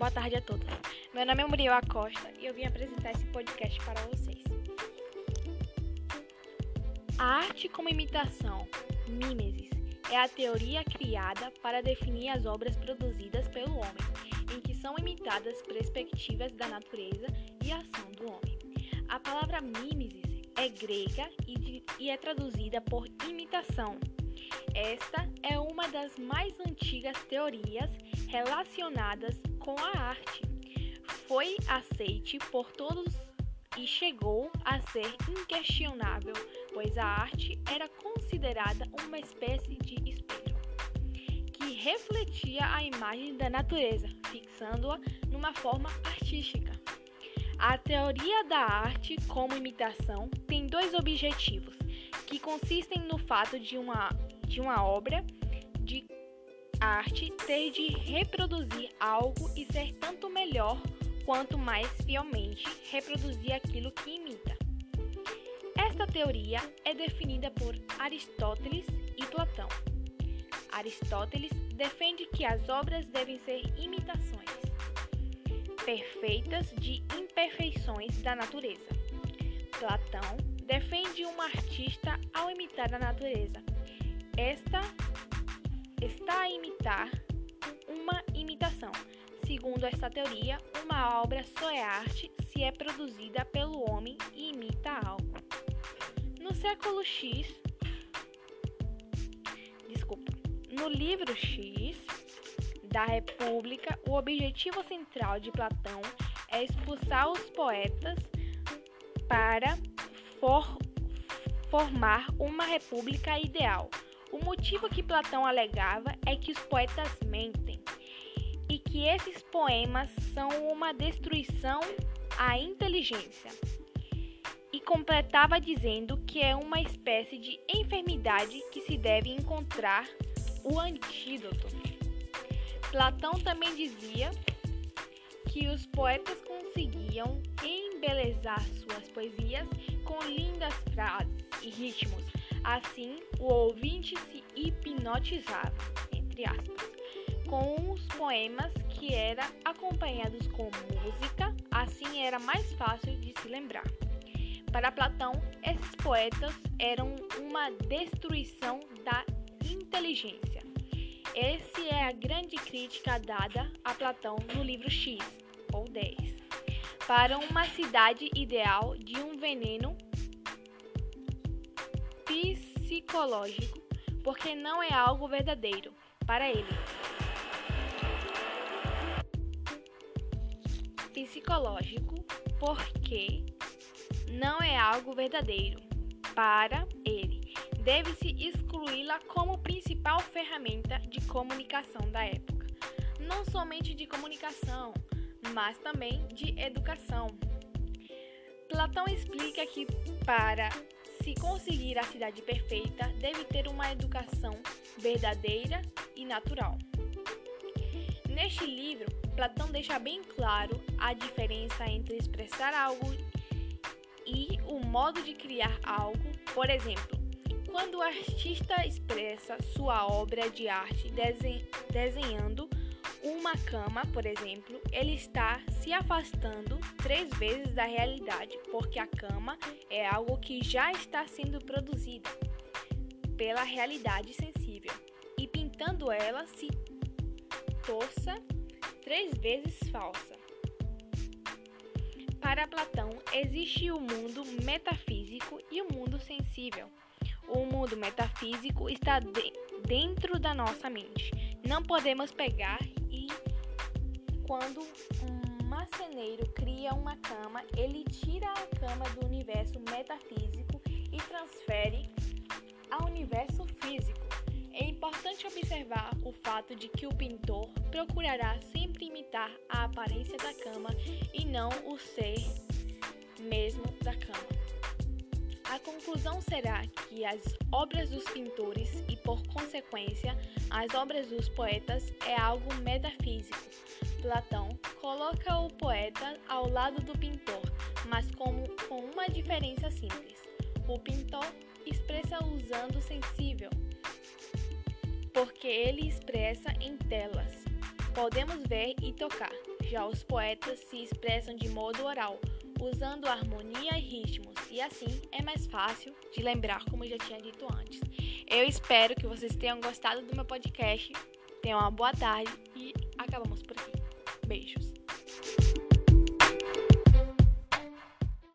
boa tarde a todos. Meu nome é Muriel Acosta e eu vim apresentar esse podcast para vocês. A arte como imitação, mimesis, é a teoria criada para definir as obras produzidas pelo homem, em que são imitadas perspectivas da natureza e ação do homem. A palavra mimesis é grega e, de, e é traduzida por imitação. Esta é uma das mais antigas teorias relacionadas com a arte. Foi aceite por todos e chegou a ser inquestionável, pois a arte era considerada uma espécie de espelho que refletia a imagem da natureza, fixando-a numa forma artística. A teoria da arte como imitação tem dois objetivos, que consistem no fato de uma, de uma obra de arte ter de reproduzir algo e ser tanto melhor quanto mais fielmente reproduzir aquilo que imita. Esta teoria é definida por Aristóteles e Platão. Aristóteles defende que as obras devem ser imitações perfeitas de imperfeições da natureza. Platão defende um artista ao imitar a natureza. Esta imitar uma imitação. Segundo esta teoria, uma obra só é arte se é produzida pelo homem e imita algo. No século X, desculpa, no livro X da República, o objetivo central de Platão é expulsar os poetas para for, formar uma república ideal. O motivo que Platão alegava é que os poetas mentem e que esses poemas são uma destruição à inteligência. E completava dizendo que é uma espécie de enfermidade que se deve encontrar o antídoto. Platão também dizia que os poetas conseguiam embelezar suas poesias com lindas frases e ritmos Assim, o ouvinte se hipnotizava, entre aspas, com os poemas que eram acompanhados com música, assim era mais fácil de se lembrar. Para Platão, esses poetas eram uma destruição da inteligência. Essa é a grande crítica dada a Platão no livro X, ou 10, para uma cidade ideal de um veneno psicológico, porque não é algo verdadeiro para ele. Psicológico, porque não é algo verdadeiro para ele. Deve-se excluí-la como principal ferramenta de comunicação da época. Não somente de comunicação, mas também de educação. Platão explica que para se conseguir a cidade perfeita, deve ter uma educação verdadeira e natural. Neste livro, Platão deixa bem claro a diferença entre expressar algo e o modo de criar algo. Por exemplo, quando o artista expressa sua obra de arte desenhando uma cama, por exemplo, ele está se afastando três vezes da realidade, porque a cama é algo que já está sendo produzido pela realidade sensível, e pintando ela se torça três vezes falsa. Para Platão, existe o mundo metafísico e o mundo sensível. O mundo metafísico está de dentro da nossa mente. Não podemos pegar quando um marceneiro cria uma cama, ele tira a cama do universo metafísico e transfere ao universo físico. É importante observar o fato de que o pintor procurará sempre imitar a aparência da cama e não o ser mesmo da cama. A conclusão será que as obras dos pintores e, por consequência, as obras dos poetas é algo metafísico. Platão coloca o poeta ao lado do pintor, mas com, com uma diferença simples. O pintor expressa usando sensível, porque ele expressa em telas. podemos ver e tocar. Já os poetas se expressam de modo oral, usando harmonia e ritmos, e assim é mais fácil de lembrar, como já tinha dito antes. Eu espero que vocês tenham gostado do meu podcast. Tenham uma boa tarde e acabamos por aqui. Beijos.